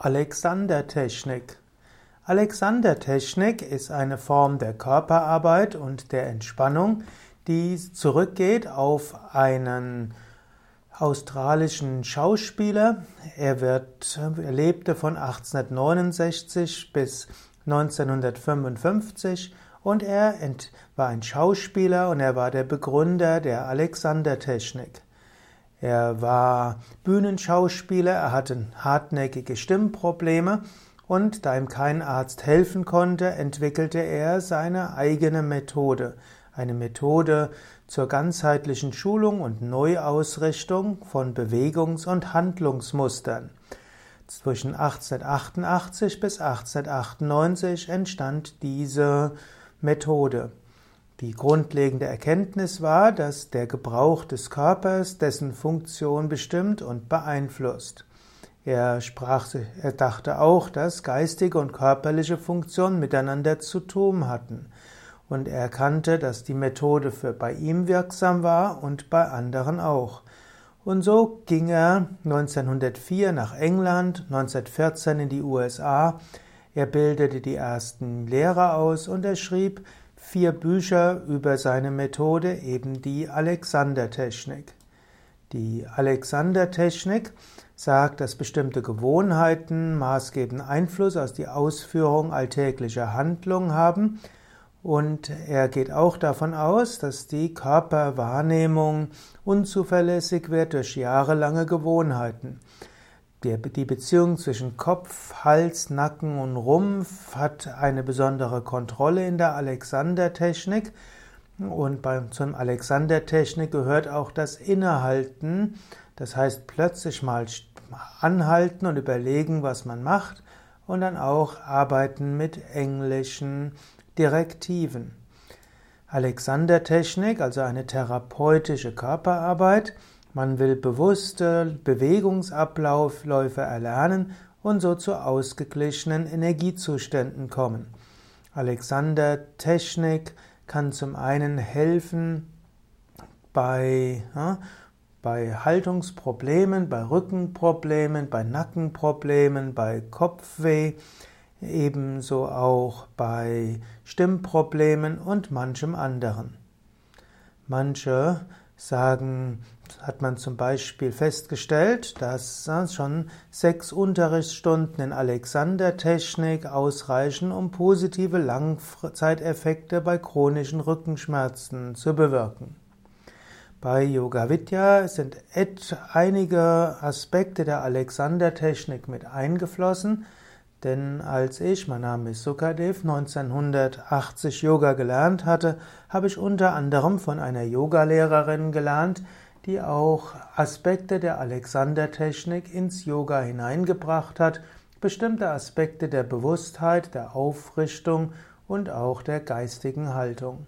Alexander-Technik. Alexander-Technik ist eine Form der Körperarbeit und der Entspannung, die zurückgeht auf einen australischen Schauspieler. Er, wird, er lebte von 1869 bis 1955 und er war ein Schauspieler und er war der Begründer der Alexander-Technik. Er war Bühnenschauspieler, er hatte hartnäckige Stimmprobleme und da ihm kein Arzt helfen konnte, entwickelte er seine eigene Methode. Eine Methode zur ganzheitlichen Schulung und Neuausrichtung von Bewegungs- und Handlungsmustern. Zwischen 1888 bis 1898 entstand diese Methode. Die grundlegende Erkenntnis war, dass der Gebrauch des Körpers dessen Funktion bestimmt und beeinflusst. Er sprach, er dachte auch, dass geistige und körperliche Funktionen miteinander zu tun hatten. Und er erkannte, dass die Methode für bei ihm wirksam war und bei anderen auch. Und so ging er 1904 nach England, 1914 in die USA. Er bildete die ersten Lehrer aus und er schrieb vier Bücher über seine Methode, eben die Alexander-Technik. Die Alexander-Technik sagt, dass bestimmte Gewohnheiten maßgebenden Einfluss aus die Ausführung alltäglicher Handlungen haben und er geht auch davon aus, dass die Körperwahrnehmung unzuverlässig wird durch jahrelange Gewohnheiten. Die Beziehung zwischen Kopf, Hals, Nacken und Rumpf hat eine besondere Kontrolle in der Alexander-Technik. Und beim, zum Alexander-Technik gehört auch das Innehalten. Das heißt, plötzlich mal anhalten und überlegen, was man macht. Und dann auch arbeiten mit englischen Direktiven. Alexander-Technik, also eine therapeutische Körperarbeit, man will bewusste Bewegungsabläufe erlernen und so zu ausgeglichenen Energiezuständen kommen. Alexander Technik kann zum einen helfen bei, ja, bei Haltungsproblemen, bei Rückenproblemen, bei Nackenproblemen, bei Kopfweh, ebenso auch bei Stimmproblemen und manchem anderen. Manche sagen, hat man zum Beispiel festgestellt, dass schon sechs Unterrichtsstunden in Alexander-Technik ausreichen, um positive Langzeiteffekte bei chronischen Rückenschmerzen zu bewirken. Bei Yoga Vidya sind einige Aspekte der Alexander-Technik mit eingeflossen, denn als ich, mein Name ist Sukadev, 1980 Yoga gelernt hatte, habe ich unter anderem von einer Yogalehrerin gelernt, die auch Aspekte der Alexander-Technik ins Yoga hineingebracht hat, bestimmte Aspekte der Bewusstheit, der Aufrichtung und auch der geistigen Haltung.